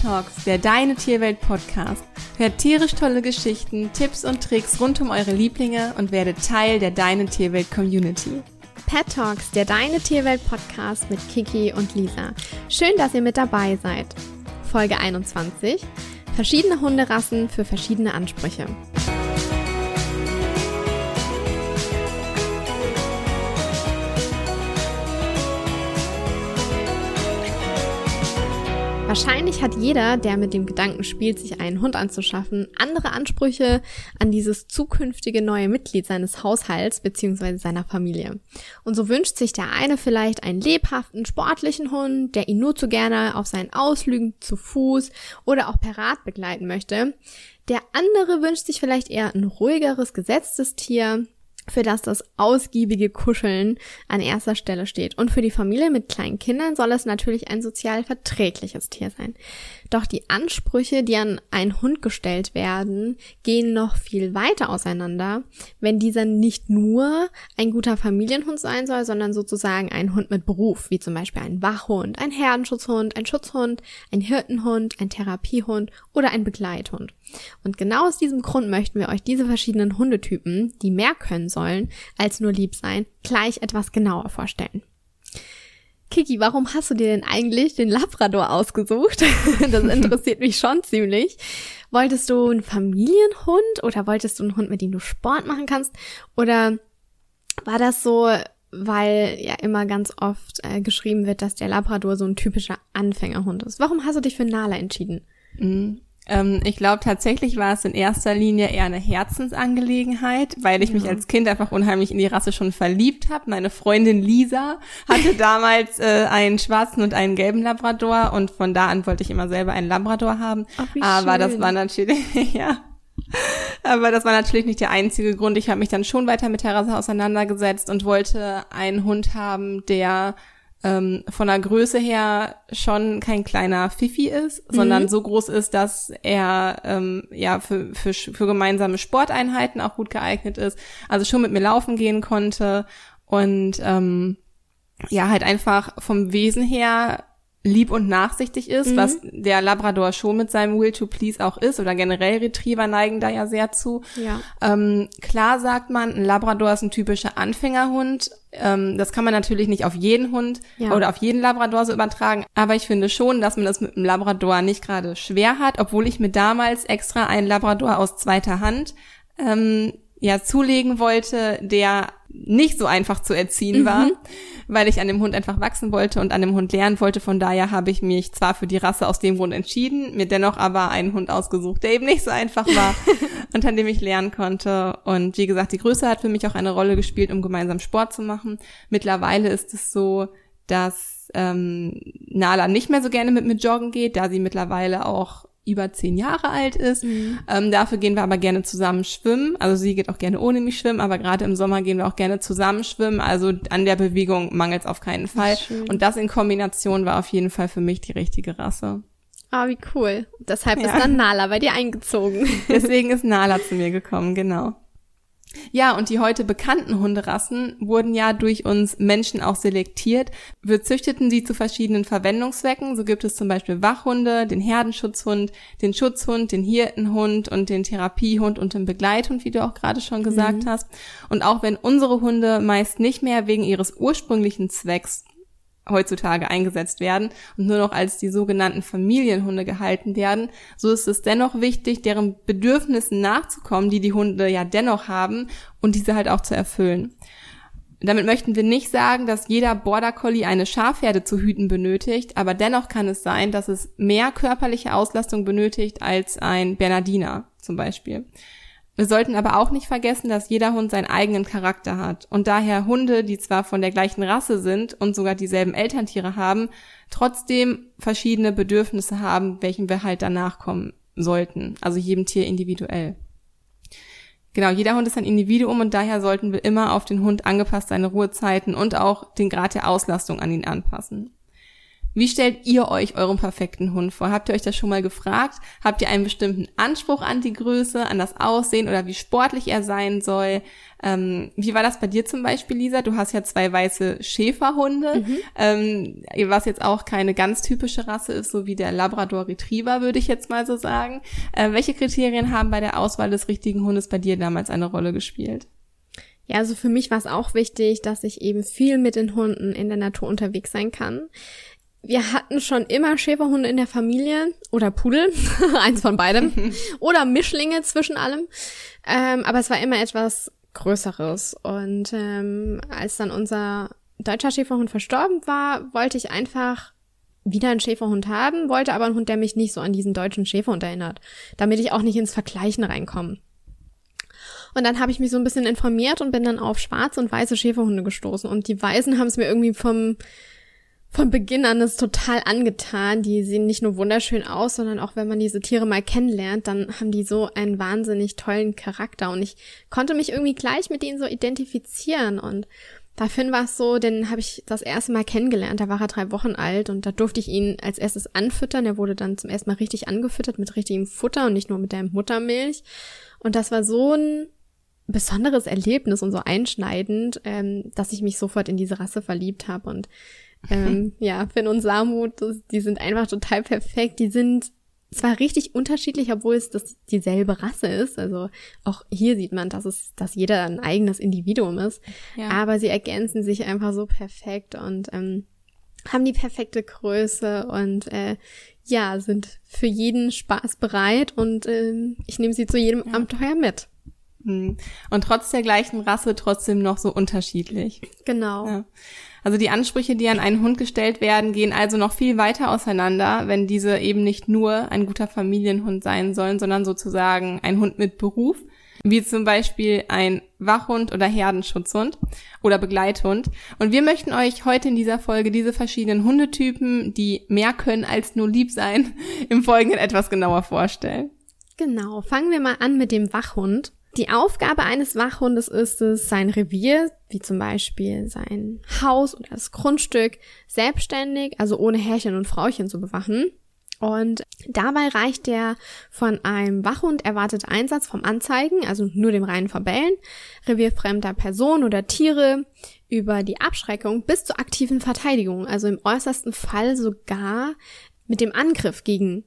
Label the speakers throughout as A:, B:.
A: Talks, der Deine Tierwelt Podcast. Hört tierisch tolle Geschichten, Tipps und Tricks rund um eure Lieblinge und werdet Teil der Deine Tierwelt Community.
B: Pet Talks, der Deine Tierwelt Podcast mit Kiki und Lisa. Schön, dass ihr mit dabei seid. Folge 21. Verschiedene Hunderassen für verschiedene Ansprüche. Wahrscheinlich hat jeder, der mit dem Gedanken spielt, sich einen Hund anzuschaffen, andere Ansprüche an dieses zukünftige neue Mitglied seines Haushalts bzw. seiner Familie. Und so wünscht sich der eine vielleicht einen lebhaften, sportlichen Hund, der ihn nur zu gerne auf seinen Ausflügen zu Fuß oder auch per Rad begleiten möchte. Der andere wünscht sich vielleicht eher ein ruhigeres, gesetztes Tier, für das das ausgiebige Kuscheln an erster Stelle steht. Und für die Familie mit kleinen Kindern soll es natürlich ein sozial verträgliches Tier sein. Doch die Ansprüche, die an einen Hund gestellt werden, gehen noch viel weiter auseinander, wenn dieser nicht nur ein guter Familienhund sein soll, sondern sozusagen ein Hund mit Beruf, wie zum Beispiel ein Wachhund, ein Herdenschutzhund, ein Schutzhund, ein Hirtenhund, ein Therapiehund oder ein Begleithund. Und genau aus diesem Grund möchten wir euch diese verschiedenen Hundetypen, die mehr können sollen als nur lieb sein, gleich etwas genauer vorstellen. Kiki, warum hast du dir denn eigentlich den Labrador ausgesucht? das interessiert mich schon ziemlich. Wolltest du einen Familienhund oder wolltest du einen Hund, mit dem du Sport machen kannst? Oder war das so, weil ja immer ganz oft äh, geschrieben wird, dass der Labrador so ein typischer Anfängerhund ist? Warum hast du dich für Nala entschieden?
A: Mhm. Ähm, ich glaube, tatsächlich war es in erster Linie eher eine Herzensangelegenheit, weil ich ja. mich als Kind einfach unheimlich in die Rasse schon verliebt habe. Meine Freundin Lisa hatte damals äh, einen schwarzen und einen gelben Labrador und von da an wollte ich immer selber einen Labrador haben. Ach, Aber schön. das war natürlich, ja. Aber das war natürlich nicht der einzige Grund. Ich habe mich dann schon weiter mit der Rasse auseinandergesetzt und wollte einen Hund haben, der ähm, von der Größe her schon kein kleiner Fifi ist, mhm. sondern so groß ist, dass er ähm, ja für, für, für gemeinsame Sporteinheiten auch gut geeignet ist. Also schon mit mir laufen gehen konnte und ähm, ja halt einfach vom Wesen her lieb und nachsichtig ist, mhm. was der Labrador schon mit seinem Will to Please auch ist oder generell Retriever neigen da ja sehr zu. Ja. Ähm, klar sagt man, ein Labrador ist ein typischer Anfängerhund. Ähm, das kann man natürlich nicht auf jeden Hund ja. oder auf jeden Labrador so übertragen, aber ich finde schon, dass man das mit einem Labrador nicht gerade schwer hat, obwohl ich mir damals extra einen Labrador aus zweiter Hand ähm, ja zulegen wollte, der nicht so einfach zu erziehen war, mhm. weil ich an dem Hund einfach wachsen wollte und an dem Hund lernen wollte. Von daher habe ich mich zwar für die Rasse aus dem Grund entschieden, mir dennoch aber einen Hund ausgesucht, der eben nicht so einfach war und an dem ich lernen konnte. Und wie gesagt, die Größe hat für mich auch eine Rolle gespielt, um gemeinsam Sport zu machen. Mittlerweile ist es so, dass ähm, Nala nicht mehr so gerne mit mir joggen geht, da sie mittlerweile auch über zehn Jahre alt ist. Mhm. Ähm, dafür gehen wir aber gerne zusammen schwimmen. Also sie geht auch gerne ohne mich schwimmen, aber gerade im Sommer gehen wir auch gerne zusammen schwimmen. Also an der Bewegung mangelt es auf keinen Fall. Und das in Kombination war auf jeden Fall für mich die richtige Rasse.
B: Ah, wie cool. Deshalb ja. ist dann Nala bei dir eingezogen.
A: Deswegen ist Nala zu mir gekommen, genau. Ja, und die heute bekannten Hunderassen wurden ja durch uns Menschen auch selektiert. Wir züchteten sie zu verschiedenen Verwendungszwecken. So gibt es zum Beispiel Wachhunde, den Herdenschutzhund, den Schutzhund, den Hirtenhund und den Therapiehund und den Begleithund, wie du auch gerade schon gesagt mhm. hast. Und auch wenn unsere Hunde meist nicht mehr wegen ihres ursprünglichen Zwecks heutzutage eingesetzt werden und nur noch als die sogenannten Familienhunde gehalten werden, so ist es dennoch wichtig, deren Bedürfnissen nachzukommen, die die Hunde ja dennoch haben und diese halt auch zu erfüllen. Damit möchten wir nicht sagen, dass jeder Border Collie eine Schafherde zu hüten benötigt, aber dennoch kann es sein, dass es mehr körperliche Auslastung benötigt als ein Bernardiner zum Beispiel. Wir sollten aber auch nicht vergessen, dass jeder Hund seinen eigenen Charakter hat und daher Hunde, die zwar von der gleichen Rasse sind und sogar dieselben Elterntiere haben, trotzdem verschiedene Bedürfnisse haben, welchen wir halt danach kommen sollten. Also jedem Tier individuell. Genau, jeder Hund ist ein Individuum und daher sollten wir immer auf den Hund angepasst seine Ruhezeiten und auch den Grad der Auslastung an ihn anpassen. Wie stellt ihr euch euren perfekten Hund vor? Habt ihr euch das schon mal gefragt? Habt ihr einen bestimmten Anspruch an die Größe, an das Aussehen oder wie sportlich er sein soll? Ähm, wie war das bei dir zum Beispiel, Lisa? Du hast ja zwei weiße Schäferhunde, mhm. ähm, was jetzt auch keine ganz typische Rasse ist, so wie der Labrador Retriever, würde ich jetzt mal so sagen. Äh, welche Kriterien haben bei der Auswahl des richtigen Hundes bei dir damals eine Rolle gespielt?
B: Ja, also für mich war es auch wichtig, dass ich eben viel mit den Hunden in der Natur unterwegs sein kann wir hatten schon immer Schäferhunde in der Familie oder Pudel, eins von beidem, oder Mischlinge zwischen allem. Ähm, aber es war immer etwas Größeres. Und ähm, als dann unser deutscher Schäferhund verstorben war, wollte ich einfach wieder einen Schäferhund haben, wollte aber einen Hund, der mich nicht so an diesen deutschen Schäferhund erinnert, damit ich auch nicht ins Vergleichen reinkomme. Und dann habe ich mich so ein bisschen informiert und bin dann auf schwarze und weiße Schäferhunde gestoßen. Und die Weißen haben es mir irgendwie vom von Beginn an ist total angetan. Die sehen nicht nur wunderschön aus, sondern auch wenn man diese Tiere mal kennenlernt, dann haben die so einen wahnsinnig tollen Charakter. Und ich konnte mich irgendwie gleich mit denen so identifizieren. Und bei Finn war es so, den habe ich das erste Mal kennengelernt. Da war er drei Wochen alt und da durfte ich ihn als erstes anfüttern. Er wurde dann zum ersten Mal richtig angefüttert mit richtigem Futter und nicht nur mit der Muttermilch. Und das war so ein besonderes Erlebnis und so einschneidend, ähm, dass ich mich sofort in diese Rasse verliebt habe. Und ähm, ja, Finn und Samu, das, die sind einfach total perfekt. Die sind zwar richtig unterschiedlich, obwohl es das dieselbe Rasse ist. Also auch hier sieht man, dass es, dass jeder ein eigenes Individuum ist. Ja. Aber sie ergänzen sich einfach so perfekt und ähm, haben die perfekte Größe und äh, ja, sind für jeden Spaß bereit und ähm, ich nehme sie zu jedem ja. Abenteuer mit.
A: Hm. Und trotz der gleichen Rasse trotzdem noch so unterschiedlich.
B: Genau. Ja.
A: Also die Ansprüche, die an einen Hund gestellt werden, gehen also noch viel weiter auseinander, wenn diese eben nicht nur ein guter Familienhund sein sollen, sondern sozusagen ein Hund mit Beruf, wie zum Beispiel ein Wachhund oder Herdenschutzhund oder Begleithund. Und wir möchten euch heute in dieser Folge diese verschiedenen Hundetypen, die mehr können als nur lieb sein, im Folgenden etwas genauer vorstellen.
B: Genau, fangen wir mal an mit dem Wachhund. Die Aufgabe eines Wachhundes ist es, sein Revier, wie zum Beispiel sein Haus oder das Grundstück, selbstständig, also ohne Herrchen und Frauchen zu bewachen. Und dabei reicht der von einem Wachhund erwartete Einsatz vom Anzeigen, also nur dem reinen Verbellen, revierfremder Personen oder Tiere, über die Abschreckung bis zur aktiven Verteidigung, also im äußersten Fall sogar mit dem Angriff gegen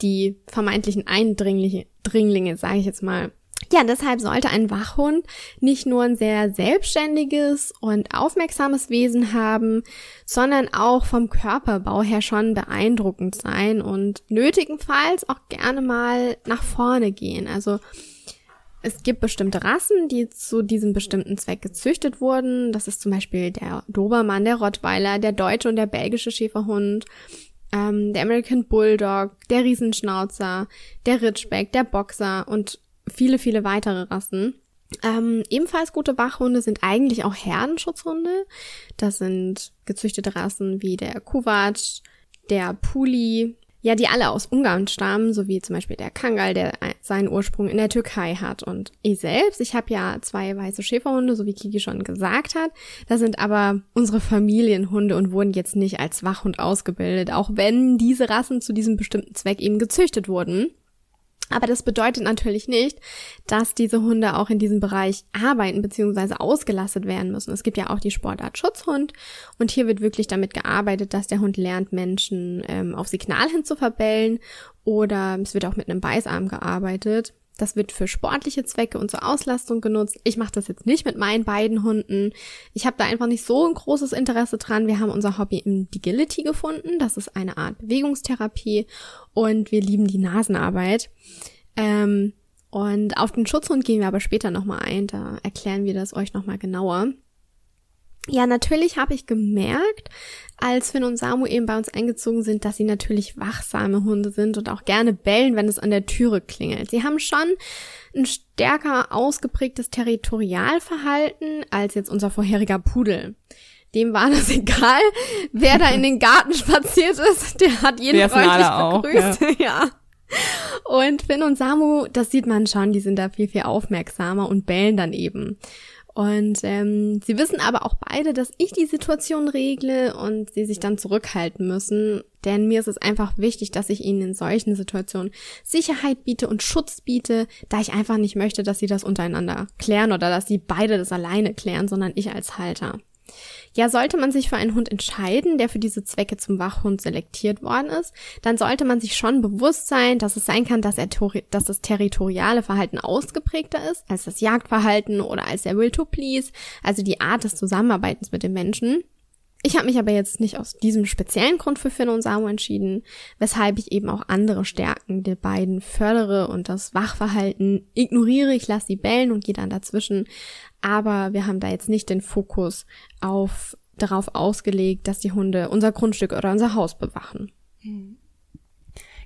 B: die vermeintlichen Eindringlinge, Dringlinge, sage ich jetzt mal, ja, deshalb sollte ein Wachhund nicht nur ein sehr selbstständiges und aufmerksames Wesen haben, sondern auch vom Körperbau her schon beeindruckend sein und nötigenfalls auch gerne mal nach vorne gehen. Also es gibt bestimmte Rassen, die zu diesem bestimmten Zweck gezüchtet wurden. Das ist zum Beispiel der Dobermann, der Rottweiler, der deutsche und der belgische Schäferhund, ähm, der American Bulldog, der Riesenschnauzer, der Ridgeback, der Boxer und viele, viele weitere Rassen. Ähm, ebenfalls gute Wachhunde sind eigentlich auch Herdenschutzhunde. Das sind gezüchtete Rassen wie der Kuwatsch, der Puli, ja, die alle aus Ungarn stammen, so wie zum Beispiel der Kangal, der seinen Ursprung in der Türkei hat. Und ich selbst, ich habe ja zwei weiße Schäferhunde, so wie Kiki schon gesagt hat. Das sind aber unsere Familienhunde und wurden jetzt nicht als Wachhund ausgebildet, auch wenn diese Rassen zu diesem bestimmten Zweck eben gezüchtet wurden. Aber das bedeutet natürlich nicht, dass diese Hunde auch in diesem Bereich arbeiten bzw. ausgelastet werden müssen. Es gibt ja auch die Sportart Schutzhund und hier wird wirklich damit gearbeitet, dass der Hund lernt, Menschen ähm, auf Signal hin zu verbellen oder es wird auch mit einem Beißarm gearbeitet. Das wird für sportliche Zwecke und zur Auslastung genutzt. Ich mache das jetzt nicht mit meinen beiden Hunden. Ich habe da einfach nicht so ein großes Interesse dran. Wir haben unser Hobby im Digility gefunden. Das ist eine Art Bewegungstherapie und wir lieben die Nasenarbeit. Ähm, und auf den Schutzhund gehen wir aber später nochmal ein. Da erklären wir das euch nochmal genauer. Ja, natürlich habe ich gemerkt, als Finn und Samu eben bei uns eingezogen sind, dass sie natürlich wachsame Hunde sind und auch gerne bellen, wenn es an der Türe klingelt. Sie haben schon ein stärker ausgeprägtes Territorialverhalten als jetzt unser vorheriger Pudel. Dem war das egal, wer da in den Garten spaziert ist, der hat jeden der freundlich begrüßt. Auch, ja. ja. Und Finn und Samu, das sieht man schon, die sind da viel, viel aufmerksamer und bellen dann eben. Und ähm, sie wissen aber auch beide, dass ich die Situation regle und sie sich dann zurückhalten müssen. Denn mir ist es einfach wichtig, dass ich ihnen in solchen Situationen Sicherheit biete und Schutz biete, da ich einfach nicht möchte, dass sie das untereinander klären oder dass sie beide das alleine klären, sondern ich als Halter. Ja, sollte man sich für einen Hund entscheiden, der für diese Zwecke zum Wachhund selektiert worden ist, dann sollte man sich schon bewusst sein, dass es sein kann, dass, er, dass das territoriale Verhalten ausgeprägter ist als das Jagdverhalten oder als der Will to Please, also die Art des Zusammenarbeitens mit dem Menschen. Ich habe mich aber jetzt nicht aus diesem speziellen Grund für Finn und Samu entschieden, weshalb ich eben auch andere Stärken der beiden fördere und das Wachverhalten ignoriere. Ich lasse sie bellen und gehe dann dazwischen. Aber wir haben da jetzt nicht den Fokus auf darauf ausgelegt, dass die Hunde unser Grundstück oder unser Haus bewachen. Mhm.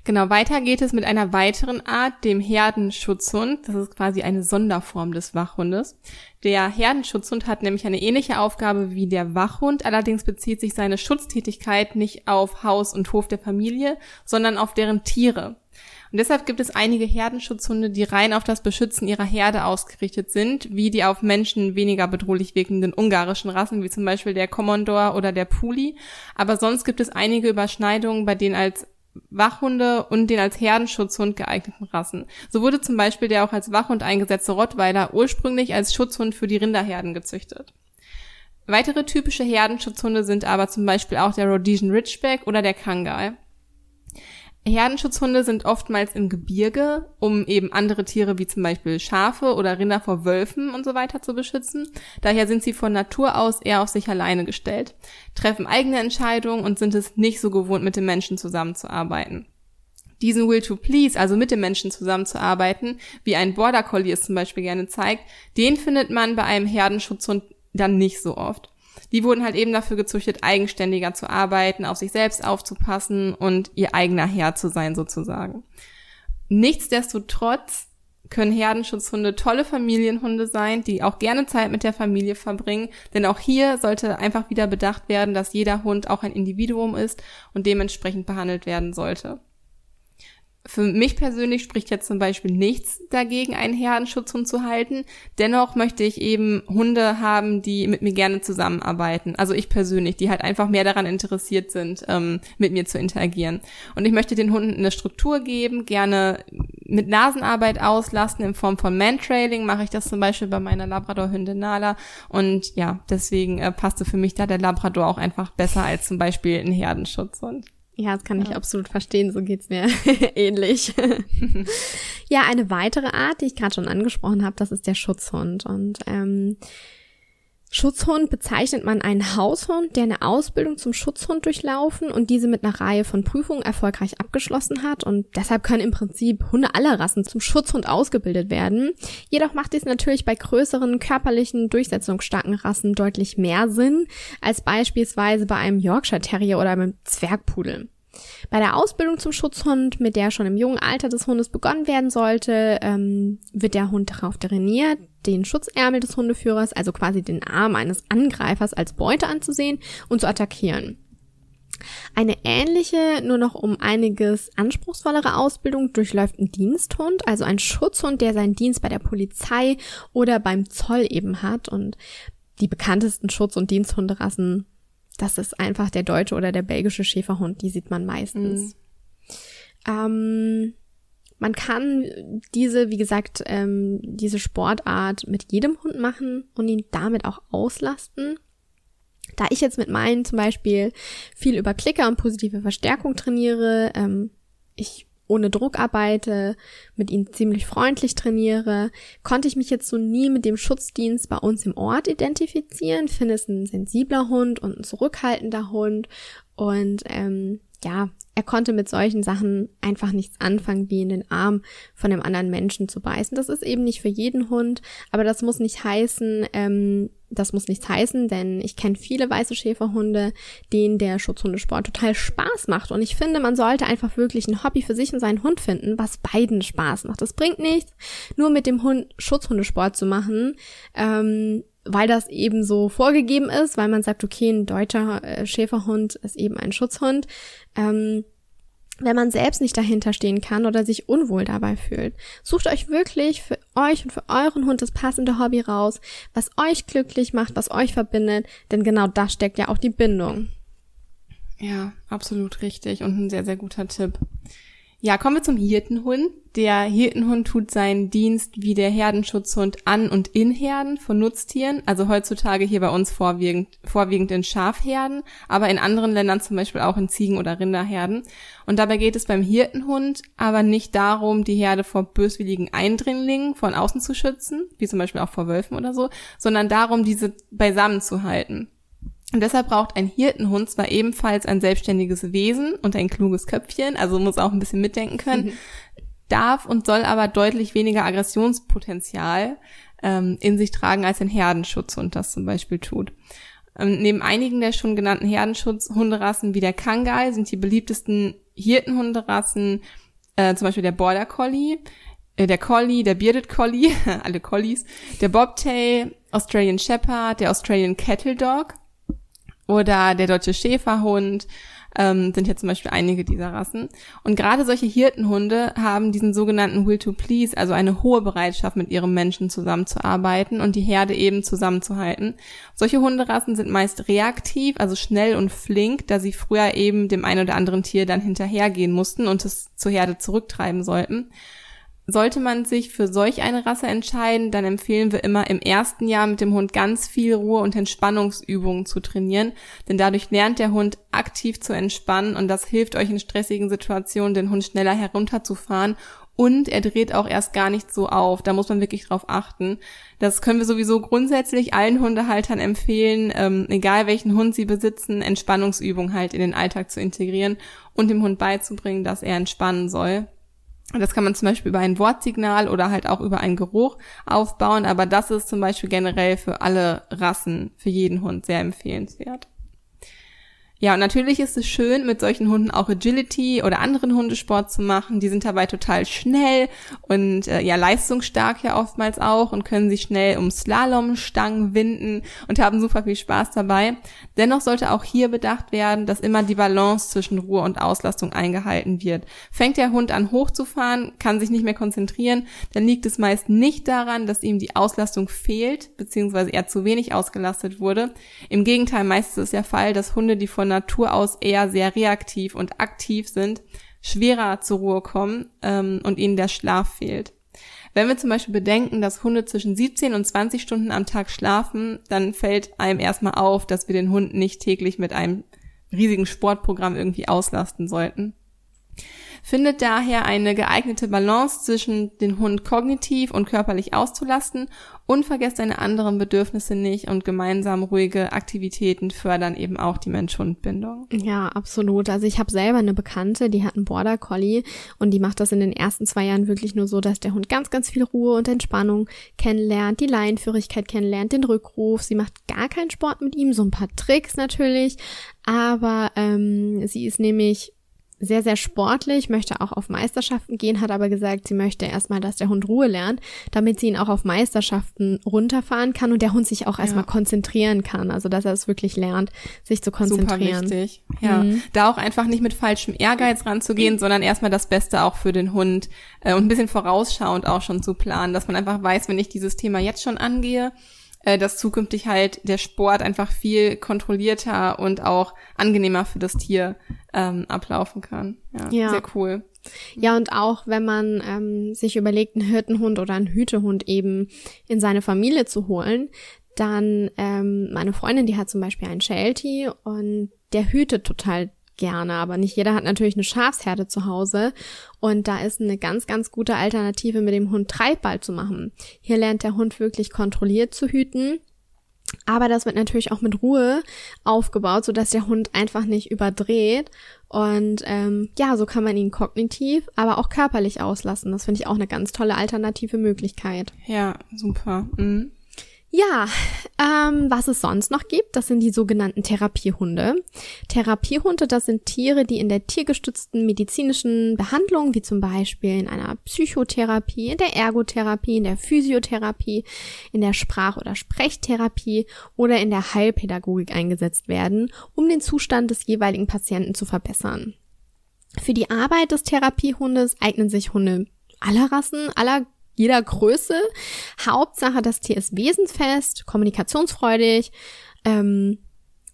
A: Genau, weiter geht es mit einer weiteren Art, dem Herdenschutzhund. Das ist quasi eine Sonderform des Wachhundes. Der Herdenschutzhund hat nämlich eine ähnliche Aufgabe wie der Wachhund, allerdings bezieht sich seine Schutztätigkeit nicht auf Haus und Hof der Familie, sondern auf deren Tiere. Und deshalb gibt es einige Herdenschutzhunde, die rein auf das Beschützen ihrer Herde ausgerichtet sind, wie die auf Menschen weniger bedrohlich wirkenden ungarischen Rassen, wie zum Beispiel der Commodore oder der Puli. Aber sonst gibt es einige Überschneidungen bei denen als Wachhunde und den als Herdenschutzhund geeigneten Rassen. So wurde zum Beispiel der auch als Wachhund eingesetzte Rottweiler ursprünglich als Schutzhund für die Rinderherden gezüchtet. Weitere typische Herdenschutzhunde sind aber zum Beispiel auch der Rhodesian Ridgeback oder der Kangal. Herdenschutzhunde sind oftmals im Gebirge, um eben andere Tiere wie zum Beispiel Schafe oder Rinder vor Wölfen und so weiter zu beschützen. Daher sind sie von Natur aus eher auf sich alleine gestellt, treffen eigene Entscheidungen und sind es nicht so gewohnt, mit den Menschen zusammenzuarbeiten. Diesen Will to Please, also mit den Menschen zusammenzuarbeiten, wie ein Border Collie es zum Beispiel gerne zeigt, den findet man bei einem Herdenschutzhund dann nicht so oft die wurden halt eben dafür gezüchtet, eigenständiger zu arbeiten, auf sich selbst aufzupassen und ihr eigener Herr zu sein sozusagen. Nichtsdestotrotz können Herdenschutzhunde tolle Familienhunde sein, die auch gerne Zeit mit der Familie verbringen, denn auch hier sollte einfach wieder bedacht werden, dass jeder Hund auch ein Individuum ist und dementsprechend behandelt werden sollte. Für mich persönlich spricht jetzt zum Beispiel nichts dagegen, einen Herdenschutzhund zu halten. Dennoch möchte ich eben Hunde haben, die mit mir gerne zusammenarbeiten. Also ich persönlich, die halt einfach mehr daran interessiert sind, ähm, mit mir zu interagieren. Und ich möchte den Hunden eine Struktur geben, gerne mit Nasenarbeit auslasten in Form von Mantrailing. Mache ich das zum Beispiel bei meiner Labrador-Hündin Nala. Und ja, deswegen äh, passte für mich da der Labrador auch einfach besser als zum Beispiel ein Herdenschutzhund.
B: Ja, das kann ich absolut verstehen, so geht's mir ähnlich. ja, eine weitere Art, die ich gerade schon angesprochen habe, das ist der Schutzhund. Und ähm, Schutzhund bezeichnet man einen Haushund, der eine Ausbildung zum Schutzhund durchlaufen und diese mit einer Reihe von Prüfungen erfolgreich abgeschlossen hat und deshalb können im Prinzip Hunde aller Rassen zum Schutzhund ausgebildet werden. Jedoch macht dies natürlich bei größeren körperlichen durchsetzungsstarken Rassen deutlich mehr Sinn als beispielsweise bei einem Yorkshire Terrier oder einem Zwergpudel. Bei der Ausbildung zum Schutzhund, mit der schon im jungen Alter des Hundes begonnen werden sollte, ähm, wird der Hund darauf trainiert, den Schutzärmel des Hundeführers, also quasi den Arm eines Angreifers als Beute anzusehen und zu attackieren. Eine ähnliche, nur noch um einiges anspruchsvollere Ausbildung durchläuft ein Diensthund, also ein Schutzhund, der seinen Dienst bei der Polizei oder beim Zoll eben hat und die bekanntesten Schutz- und Diensthunderassen das ist einfach der deutsche oder der belgische Schäferhund, die sieht man meistens. Mhm. Ähm, man kann diese, wie gesagt, ähm, diese Sportart mit jedem Hund machen und ihn damit auch auslasten. Da ich jetzt mit meinen zum Beispiel viel über Klicker und positive Verstärkung trainiere, ähm, ich ohne Druck arbeite, mit ihnen ziemlich freundlich trainiere, konnte ich mich jetzt so nie mit dem Schutzdienst bei uns im Ort identifizieren. Finde es ein sensibler Hund und ein zurückhaltender Hund und ähm, ja, er konnte mit solchen Sachen einfach nichts anfangen, wie in den Arm von einem anderen Menschen zu beißen. Das ist eben nicht für jeden Hund, aber das muss nicht heißen, ähm, das muss nichts heißen, denn ich kenne viele weiße Schäferhunde, denen der Schutzhundesport total Spaß macht. Und ich finde, man sollte einfach wirklich ein Hobby für sich und seinen Hund finden, was beiden Spaß macht. Es bringt nichts, nur mit dem Hund Schutzhundesport zu machen, ähm, weil das eben so vorgegeben ist, weil man sagt, okay, ein deutscher äh, Schäferhund ist eben ein Schutzhund. Ähm, wenn man selbst nicht dahinter stehen kann oder sich unwohl dabei fühlt. Sucht euch wirklich für euch und für euren Hund das passende Hobby raus, was euch glücklich macht, was euch verbindet, denn genau das steckt ja auch die Bindung.
A: Ja, absolut richtig und ein sehr, sehr guter Tipp. Ja, kommen wir zum Hirtenhund. Der Hirtenhund tut seinen Dienst wie der Herdenschutzhund an und in Herden von Nutztieren, also heutzutage hier bei uns vorwiegend, vorwiegend in Schafherden, aber in anderen Ländern zum Beispiel auch in Ziegen- oder Rinderherden. Und dabei geht es beim Hirtenhund aber nicht darum, die Herde vor böswilligen Eindringlingen von außen zu schützen, wie zum Beispiel auch vor Wölfen oder so, sondern darum, diese beisammen zu halten. Und deshalb braucht ein Hirtenhund zwar ebenfalls ein selbstständiges Wesen und ein kluges Köpfchen, also muss auch ein bisschen mitdenken können, mhm. darf und soll aber deutlich weniger Aggressionspotenzial ähm, in sich tragen, als ein Herdenschutzhund das zum Beispiel tut. Ähm, neben einigen der schon genannten Herdenschutzhunderassen wie der Kangal sind die beliebtesten Hirtenhunderassen äh, zum Beispiel der Border Collie, äh, der Collie, der Bearded Collie, alle Collies, der Bobtail, Australian Shepherd, der Australian Cattle Dog, oder der deutsche Schäferhund ähm, sind ja zum Beispiel einige dieser Rassen. Und gerade solche Hirtenhunde haben diesen sogenannten Will to Please, also eine hohe Bereitschaft, mit ihrem Menschen zusammenzuarbeiten und die Herde eben zusammenzuhalten. Solche Hunderassen sind meist reaktiv, also schnell und flink, da sie früher eben dem einen oder anderen Tier dann hinterhergehen mussten und es zur Herde zurücktreiben sollten. Sollte man sich für solch eine Rasse entscheiden, dann empfehlen wir immer im ersten Jahr mit dem Hund ganz viel Ruhe und Entspannungsübungen zu trainieren, denn dadurch lernt der Hund aktiv zu entspannen und das hilft euch in stressigen Situationen, den Hund schneller herunterzufahren und er dreht auch erst gar nicht so auf. Da muss man wirklich drauf achten. Das können wir sowieso grundsätzlich allen Hundehaltern empfehlen, ähm, egal welchen Hund sie besitzen, Entspannungsübungen halt in den Alltag zu integrieren und dem Hund beizubringen, dass er entspannen soll. Das kann man zum Beispiel über ein Wortsignal oder halt auch über einen Geruch aufbauen, aber das ist zum Beispiel generell für alle Rassen, für jeden Hund sehr empfehlenswert. Ja, und natürlich ist es schön, mit solchen Hunden auch Agility oder anderen Hundesport zu machen. Die sind dabei total schnell und äh, ja leistungsstark ja oftmals auch und können sich schnell um Slalomstangen winden und haben super viel Spaß dabei. Dennoch sollte auch hier bedacht werden, dass immer die Balance zwischen Ruhe und Auslastung eingehalten wird. Fängt der Hund an hochzufahren, kann sich nicht mehr konzentrieren, dann liegt es meist nicht daran, dass ihm die Auslastung fehlt, beziehungsweise er zu wenig ausgelastet wurde. Im Gegenteil, meistens ist der Fall, dass Hunde, die von Natur aus eher sehr reaktiv und aktiv sind, schwerer zur Ruhe kommen ähm, und ihnen der Schlaf fehlt. Wenn wir zum Beispiel bedenken, dass Hunde zwischen 17 und 20 Stunden am Tag schlafen, dann fällt einem erstmal auf, dass wir den Hund nicht täglich mit einem riesigen Sportprogramm irgendwie auslasten sollten. Findet daher eine geeignete Balance zwischen den Hund kognitiv und körperlich auszulasten und vergesst seine anderen Bedürfnisse nicht und gemeinsam ruhige Aktivitäten fördern eben auch die Mensch-Hund-Bindung.
B: Ja, absolut. Also ich habe selber eine Bekannte, die hat einen Border Collie und die macht das in den ersten zwei Jahren wirklich nur so, dass der Hund ganz, ganz viel Ruhe und Entspannung kennenlernt, die Leinenführigkeit kennenlernt, den Rückruf. Sie macht gar keinen Sport mit ihm, so ein paar Tricks natürlich, aber ähm, sie ist nämlich sehr, sehr sportlich, möchte auch auf Meisterschaften gehen, hat aber gesagt, sie möchte erstmal, dass der Hund Ruhe lernt, damit sie ihn auch auf Meisterschaften runterfahren kann und der Hund sich auch erstmal ja. konzentrieren kann. Also, dass er es wirklich lernt, sich zu konzentrieren.
A: Super wichtig. Ja. Mhm. Da auch einfach nicht mit falschem Ehrgeiz ranzugehen, sondern erstmal das Beste auch für den Hund äh, und ein bisschen vorausschauend auch schon zu planen, dass man einfach weiß, wenn ich dieses Thema jetzt schon angehe, äh, dass zukünftig halt der Sport einfach viel kontrollierter und auch angenehmer für das Tier ähm, ablaufen kann. Ja, ja, sehr cool.
B: Ja, und auch wenn man ähm, sich überlegt, einen Hirtenhund oder einen Hütehund eben in seine Familie zu holen, dann ähm, meine Freundin, die hat zum Beispiel einen Sheltie und der hütet total gerne, aber nicht jeder hat natürlich eine Schafsherde zu Hause und da ist eine ganz, ganz gute Alternative mit dem Hund Treibball zu machen. Hier lernt der Hund wirklich kontrolliert zu hüten. Aber das wird natürlich auch mit Ruhe aufgebaut, so dass der Hund einfach nicht überdreht. Und ähm, ja, so kann man ihn kognitiv, aber auch körperlich auslassen. Das finde ich auch eine ganz tolle alternative Möglichkeit.
A: Ja, super. Mhm.
B: Ja, ähm, was es sonst noch gibt, das sind die sogenannten Therapiehunde. Therapiehunde, das sind Tiere, die in der tiergestützten medizinischen Behandlung, wie zum Beispiel in einer Psychotherapie, in der Ergotherapie, in der Physiotherapie, in der Sprach- oder Sprechtherapie oder in der Heilpädagogik eingesetzt werden, um den Zustand des jeweiligen Patienten zu verbessern. Für die Arbeit des Therapiehundes eignen sich Hunde aller Rassen, aller jeder Größe. Hauptsache, das Tier ist wesensfest, kommunikationsfreudig, ähm,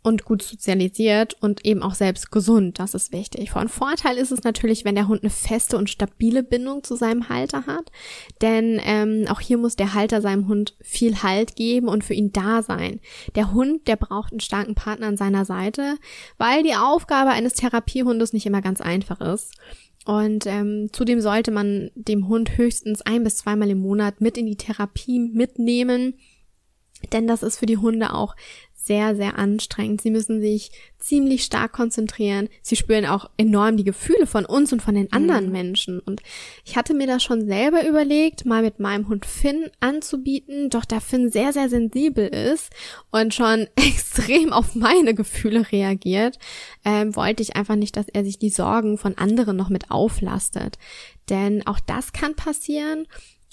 B: und gut sozialisiert und eben auch selbst gesund. Das ist wichtig. Von Vorteil ist es natürlich, wenn der Hund eine feste und stabile Bindung zu seinem Halter hat. Denn ähm, auch hier muss der Halter seinem Hund viel Halt geben und für ihn da sein. Der Hund, der braucht einen starken Partner an seiner Seite, weil die Aufgabe eines Therapiehundes nicht immer ganz einfach ist. Und ähm, zudem sollte man dem Hund höchstens ein bis zweimal im Monat mit in die Therapie mitnehmen. Denn das ist für die Hunde auch sehr, sehr anstrengend. Sie müssen sich ziemlich stark konzentrieren. Sie spüren auch enorm die Gefühle von uns und von den anderen mhm. Menschen. Und ich hatte mir das schon selber überlegt, mal mit meinem Hund Finn anzubieten, doch da Finn sehr, sehr sensibel ist und schon extrem auf meine Gefühle reagiert, ähm, wollte ich einfach nicht, dass er sich die Sorgen von anderen noch mit auflastet. Denn auch das kann passieren.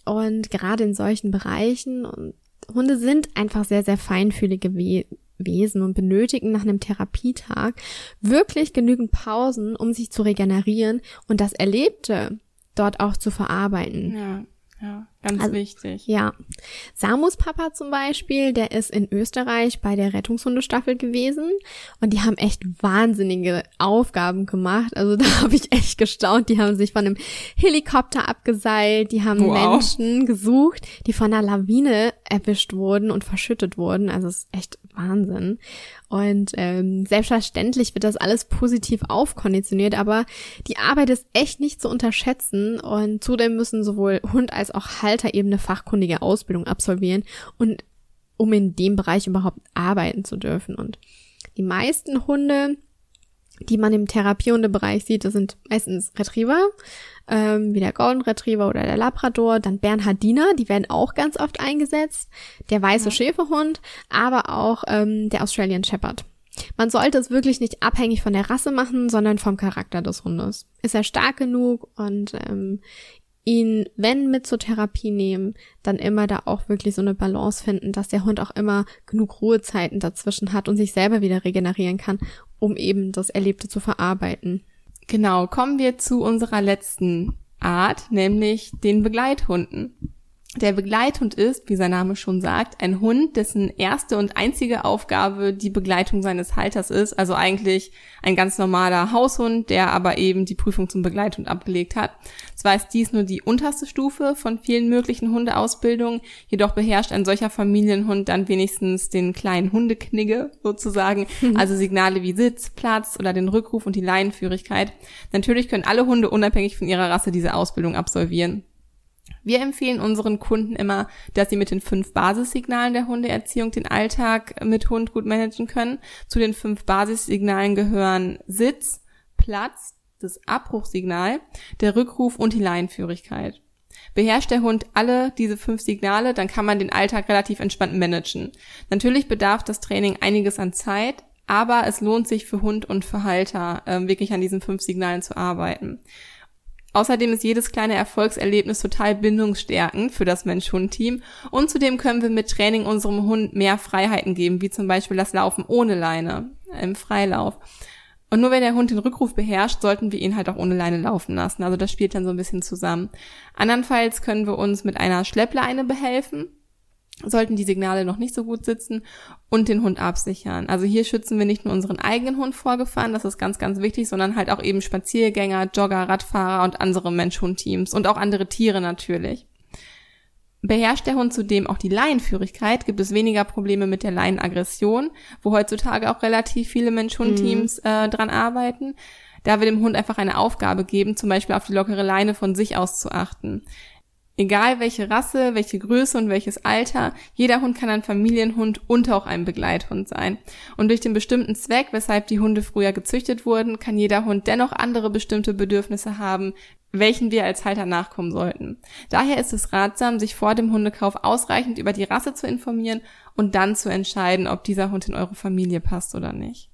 B: Und gerade in solchen Bereichen und Hunde sind einfach sehr, sehr feinfühlige We Wesen und benötigen nach einem Therapietag wirklich genügend Pausen, um sich zu regenerieren und das Erlebte dort auch zu verarbeiten.
A: Ja. Ja, ganz also, wichtig.
B: Ja. Samus Papa zum Beispiel, der ist in Österreich bei der Rettungshundestaffel gewesen und die haben echt wahnsinnige Aufgaben gemacht. Also da habe ich echt gestaunt. Die haben sich von einem Helikopter abgeseilt, die haben wow. Menschen gesucht, die von einer Lawine erwischt wurden und verschüttet wurden. Also es ist echt Wahnsinn. Und ähm, selbstverständlich wird das alles positiv aufkonditioniert, aber die Arbeit ist echt nicht zu unterschätzen und zudem müssen sowohl Hund als auch Halter eben eine fachkundige Ausbildung absolvieren und um in dem Bereich überhaupt arbeiten zu dürfen. Und die meisten Hunde die man im Therapiehundebereich sieht, das sind meistens Retriever, ähm, wie der Golden Retriever oder der Labrador, dann Bernhardiner, die werden auch ganz oft eingesetzt, der weiße ja. Schäferhund, aber auch ähm, der Australian Shepherd. Man sollte es wirklich nicht abhängig von der Rasse machen, sondern vom Charakter des Hundes. Ist er stark genug und ähm, ihn, wenn mit zur Therapie nehmen, dann immer da auch wirklich so eine Balance finden, dass der Hund auch immer genug Ruhezeiten dazwischen hat und sich selber wieder regenerieren kann, um eben das Erlebte zu verarbeiten.
A: Genau, kommen wir zu unserer letzten Art, nämlich den Begleithunden. Der Begleithund ist, wie sein Name schon sagt, ein Hund, dessen erste und einzige Aufgabe die Begleitung seines Halters ist. Also eigentlich ein ganz normaler Haushund, der aber eben die Prüfung zum Begleithund abgelegt hat. Zwar ist dies nur die unterste Stufe von vielen möglichen Hundeausbildungen, jedoch beherrscht ein solcher Familienhund dann wenigstens den kleinen Hundeknigge sozusagen, mhm. also Signale wie Sitz, Platz oder den Rückruf und die Leinenführigkeit. Natürlich können alle Hunde unabhängig von ihrer Rasse diese Ausbildung absolvieren. Wir empfehlen unseren Kunden immer, dass sie mit den fünf Basissignalen der Hundeerziehung den Alltag mit Hund gut managen können. Zu den fünf Basissignalen gehören Sitz, Platz, das Abbruchsignal, der Rückruf und die Leinenführigkeit. Beherrscht der Hund alle diese fünf Signale, dann kann man den Alltag relativ entspannt managen. Natürlich bedarf das Training einiges an Zeit, aber es lohnt sich für Hund und für Halter, äh, wirklich an diesen fünf Signalen zu arbeiten. Außerdem ist jedes kleine Erfolgserlebnis total bindungsstärkend für das Mensch-Hund-Team und zudem können wir mit Training unserem Hund mehr Freiheiten geben, wie zum Beispiel das Laufen ohne Leine im Freilauf. Und nur wenn der Hund den Rückruf beherrscht, sollten wir ihn halt auch ohne Leine laufen lassen. Also das spielt dann so ein bisschen zusammen. Andernfalls können wir uns mit einer Schleppleine behelfen sollten die Signale noch nicht so gut sitzen und den Hund absichern. Also hier schützen wir nicht nur unseren eigenen Hund vorgefahren, das ist ganz, ganz wichtig, sondern halt auch eben Spaziergänger, Jogger, Radfahrer und andere Mensch-Hund-Teams und auch andere Tiere natürlich. Beherrscht der Hund zudem auch die Laienführigkeit, gibt es weniger Probleme mit der Laienaggression, wo heutzutage auch relativ viele Mensch-Hund-Teams mhm. äh, dran arbeiten. Da wir dem Hund einfach eine Aufgabe geben, zum Beispiel auf die lockere Leine von sich aus zu achten. Egal welche Rasse, welche Größe und welches Alter, jeder Hund kann ein Familienhund und auch ein Begleithund sein. Und durch den bestimmten Zweck, weshalb die Hunde früher gezüchtet wurden, kann jeder Hund dennoch andere bestimmte Bedürfnisse haben, welchen wir als Halter nachkommen sollten. Daher ist es ratsam, sich vor dem Hundekauf ausreichend über die Rasse zu informieren und dann zu entscheiden, ob dieser Hund in eure Familie passt oder nicht.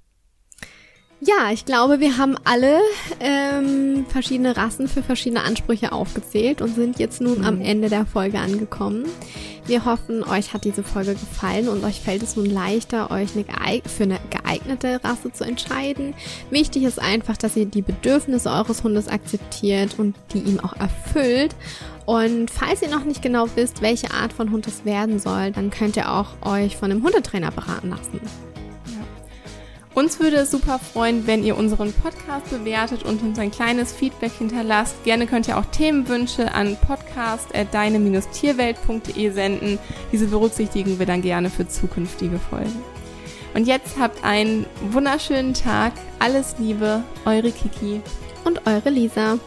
B: Ja, ich glaube, wir haben alle ähm, verschiedene Rassen für verschiedene Ansprüche aufgezählt und sind jetzt nun mhm. am Ende der Folge angekommen. Wir hoffen, euch hat diese Folge gefallen und euch fällt es nun leichter, euch eine für eine geeignete Rasse zu entscheiden. Wichtig ist einfach, dass ihr die Bedürfnisse eures Hundes akzeptiert und die ihm auch erfüllt. Und falls ihr noch nicht genau wisst, welche Art von Hund es werden soll, dann könnt ihr auch euch von einem Hundetrainer beraten lassen.
A: Uns würde es super freuen, wenn ihr unseren Podcast bewertet und uns ein kleines Feedback hinterlasst. Gerne könnt ihr auch Themenwünsche an podcast.deine-tierwelt.de senden. Diese berücksichtigen wir dann gerne für zukünftige Folgen. Und jetzt habt einen wunderschönen Tag. Alles Liebe, eure Kiki
B: und eure Lisa.